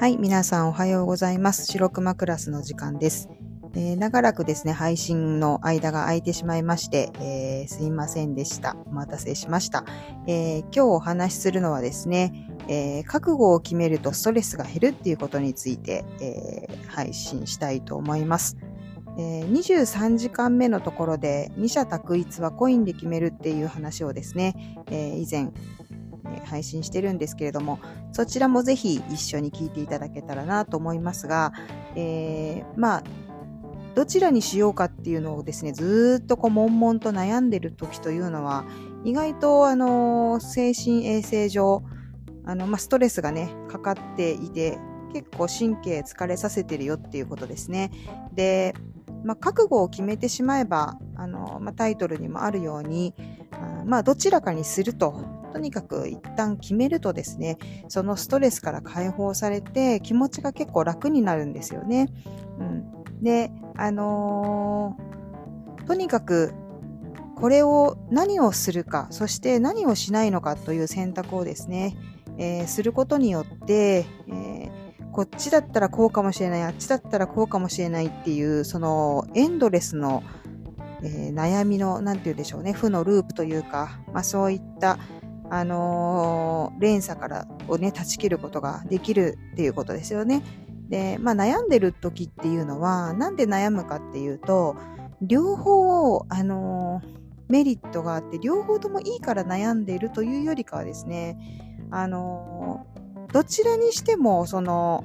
はい、皆さんおはようございます。白熊クラスの時間です。えー、長らくですね、配信の間が空いてしまいまして、えー、すいませんでした。お待たせしました。えー、今日お話しするのはですね、え覚悟を決めるとストレスが減るっていうことについて、え配信したいと思います。え23時間目のところで二者択一はコインで決めるっていう話をですね、え以前配信してるんですけれども、そちらもぜひ一緒に聞いていただけたらなと思いますが、えー、まあ、どちらにしようかっていうのをですね、ずっとこう、悶々と悩んでる時というのは、意外と、あの、精神衛生上、あの、まあ、ストレスがね、かかっていて、結構神経疲れさせてるよっていうことですね。で、まあ、覚悟を決めてしまえば、あの、まあ、タイトルにもあるように、あまあ、どちらかにするととにかく一旦決めるとですね、そのストレスから解放されて気持ちが結構楽になるんですよね。うん、で、あのー、とにかくこれを何をするか、そして何をしないのかという選択をですね、えー、することによって、えー、こっちだったらこうかもしれない、あっちだったらこうかもしれないっていう、そのエンドレスの、えー、悩みの、なんて言うんでしょうね、負のループというか、まあそういった、あのー、連鎖からをね、断ち切ることができるっていうことですよね。で、まあ悩んでる時っていうのは、なんで悩むかっていうと、両方、あのー、メリットがあって、両方ともいいから悩んでいるというよりかはですね、あのー、どちらにしても、その、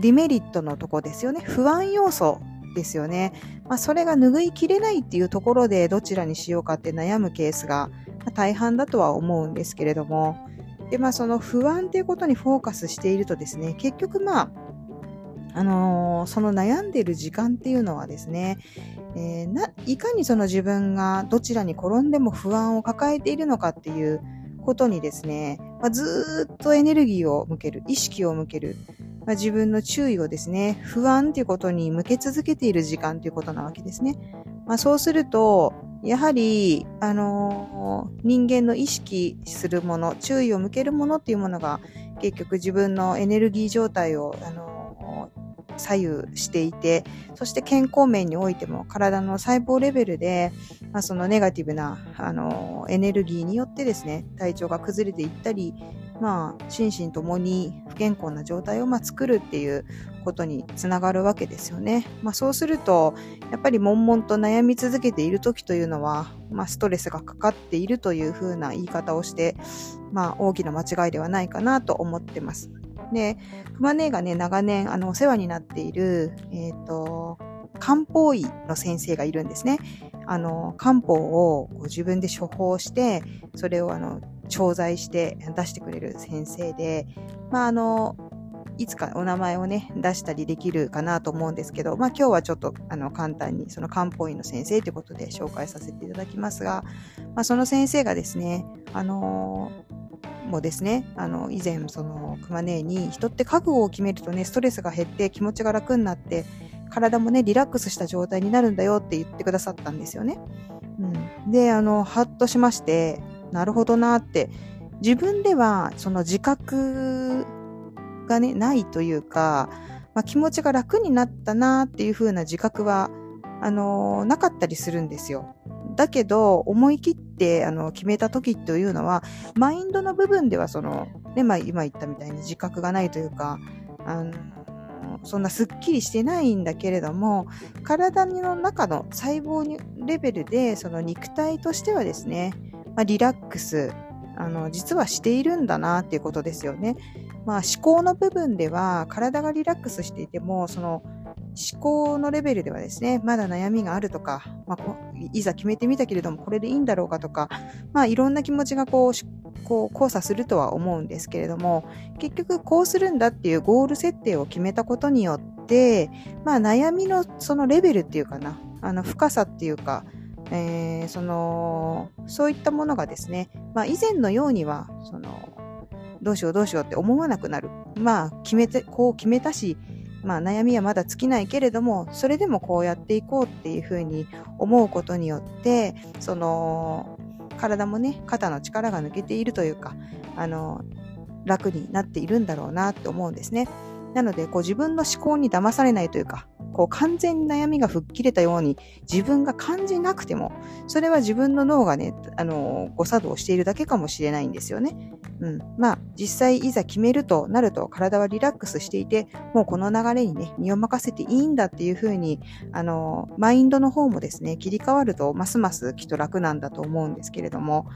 デメリットのとこですよね。不安要素ですよね。まあ、それが拭いきれないっていうところでどちらにしようかって悩むケースが大半だとは思うんですけれども、で、まあその不安っていうことにフォーカスしているとですね、結局まあ、あのー、その悩んでいる時間っていうのはですね、えー、ないかにその自分がどちらに転んでも不安を抱えているのかっていうことにですね、まあ、ずっとエネルギーを向ける、意識を向ける、まあ、自分の注意をですね、不安ということに向け続けている時間ということなわけですね。まあ、そうすると、やはり、あのー、人間の意識するもの、注意を向けるものっていうものが、結局自分のエネルギー状態を、あの、左右していて、そして健康面においても体の細胞レベルで、まあ、そのネガティブな、あの、エネルギーによってですね、体調が崩れていったり、まあ、心身ともに不健康な状態をま作るっていうことにつながるわけですよね。まあ、そうすると、やっぱり悶々と悩み続けている時というのは、まあ、ストレスがかかっているというふうな言い方をして、まあ、大きな間違いではないかなと思ってます。で、熊姉がね、長年、あの、お世話になっている、えっ、ー、と、漢方医の先生がいるんですね。あの、漢方をこう自分で処方して、それをあの、調剤して出してくれる先生で、まあ、あの、いつかお名前をね、出したりできるかなと思うんですけど、まあ今日はちょっとあの簡単にその漢方医の先生ということで紹介させていただきますが、まあその先生がですね、あの、もですね、あの、以前その熊姉に人って覚悟を決めるとね、ストレスが減って気持ちが楽になって、体もね、リラックスした状態になるんだよって言ってくださったんですよね。うん。で、あの、ハッとしまして、なるほどなって、自分ではその自覚がね、ないというか、まあ、気持ちが楽になったなっていう風な自覚は、あの、なかったりするんですよ。だけど、思い切って、あの、決めた時というのは、マインドの部分では、その、ね、まあ、今言ったみたいに自覚がないというか、あの、そんなスッキリしてないんだけれども、体の中の細胞にレベルで、その肉体としてはですね、まあ、リラックス、あの、実はしているんだなっていうことですよね。まあ思考の部分では体がリラックスしていても、その思考のレベルではですね、まだ悩みがあるとか、まあ、いざ決めてみたけれども、これでいいんだろうかとか、まあ、いろんな気持ちがこう、こう交差するとは思うんですけれども、結局こうするんだっていうゴール設定を決めたことによって、まあ、悩みのそのレベルっていうかな、あの深さっていうか、えー、その、そういったものがですね、まあ、以前のようには、その、どうしようどうしようって思わなくなる。まあ、決めて、こう決めたし、まあ悩みはまだ尽きないけれども、それでもこうやっていこうっていうふうに思うことによって、その、体もね、肩の力が抜けているというか、あの、楽になっているんだろうなって思うんですね。なので、こう自分の思考に騙されないというか、こう完全に悩みが吹っ切れたように自分が感じなくても、それは自分の脳がね、あの、誤作動しているだけかもしれないんですよね。うん。まあ、実際いざ決めるとなると体はリラックスしていて、もうこの流れにね、身を任せていいんだっていうふうに、あの、マインドの方もですね、切り替わるとますますきっと楽なんだと思うんですけれども、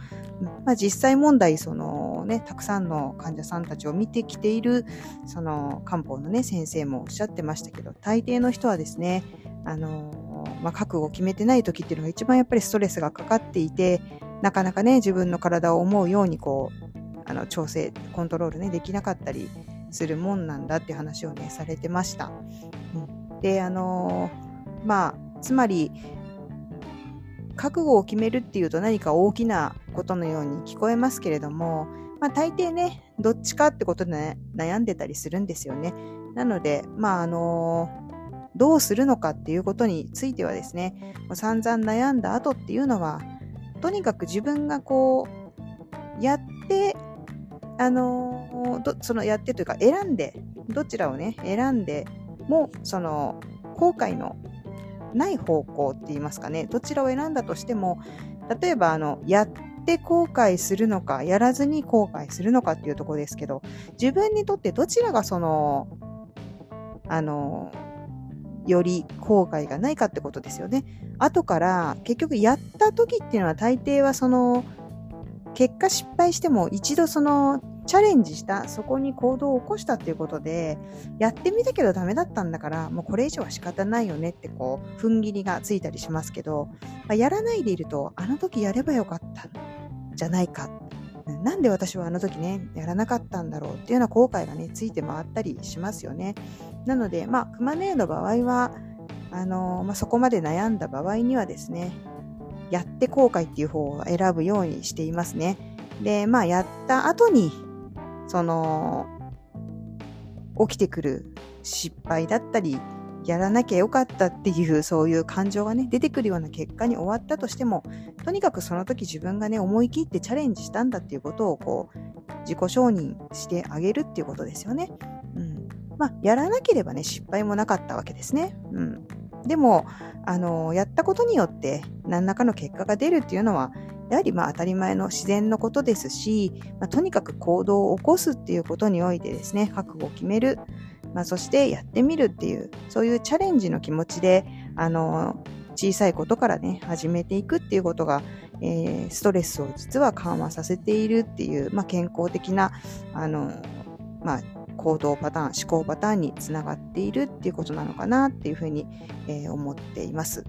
まあ実際問題、そのね、たくさんの患者さんたちを見てきている、その漢方のね、先生もおっしゃってましたけど、大抵の人はですね、あの、まあ、覚悟を決めてない時っていうのが一番やっぱりストレスがかかっていて、なかなかね、自分の体を思うようにこう、あの調整、コントロールね、できなかったりするもんなんだっていう話をね、されてました。うん、で、あの、まあ、つまり、覚悟を決めるっていうと何か大きなことのように聞こえますけれども、まあ大抵ね、どっちかってことで、ね、悩んでたりするんですよね。なので、まああの、どうするのかっていうことについてはですね、散々悩んだ後っていうのは、とにかく自分がこう、やってあのどそのやってというか選んでどちらをね選んでもその後悔のない方向って言いますかねどちらを選んだとしても例えばあのやって後悔するのかやらずに後悔するのかっていうところですけど自分にとってどちらがそのあのより後悔がないかってことですよね。後から結局やった時っていうのは大抵はその結果失敗しても一度そのチャレンジした、そこに行動を起こしたっていうことで、やってみたけどダメだったんだから、もうこれ以上は仕方ないよねってこう、踏ん切りがついたりしますけど、まあ、やらないでいると、あの時やればよかったんじゃないか。なんで私はあの時ね、やらなかったんだろうっていうような後悔がね、ついて回ったりしますよね。なので、まあ、クマネーの場合は、あのまあ、そこまで悩んだ場合にはですね、やって後悔っていう方を選ぶようにしていますね。で、まあ、やった後に、その、起きてくる失敗だったり、やらなきゃよかったっていうそういう感情がね、出てくるような結果に終わったとしても、とにかくその時自分がね、思い切ってチャレンジしたんだっていうことをこう、自己承認してあげるっていうことですよね。うん。まあ、やらなければね、失敗もなかったわけですね。うん。でも、あの、やったことによって何らかの結果が出るっていうのは、やはりまあ当たり前の自然のことですし、まあ、とにかく行動を起こすっていうことにおいてですね、覚悟を決める、まあ、そしてやってみるっていう、そういうチャレンジの気持ちで、あの、小さいことからね、始めていくっていうことが、えー、ストレスを実は緩和させているっていう、まあ、健康的な、あの、まあ、行動パターン、思考パターンにつながっているっていうことなのかなっていうふうに、えー、思っています。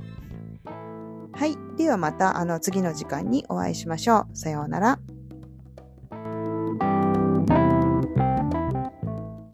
はい。ではまたあの次の時間にお会いしましょう。さようなら。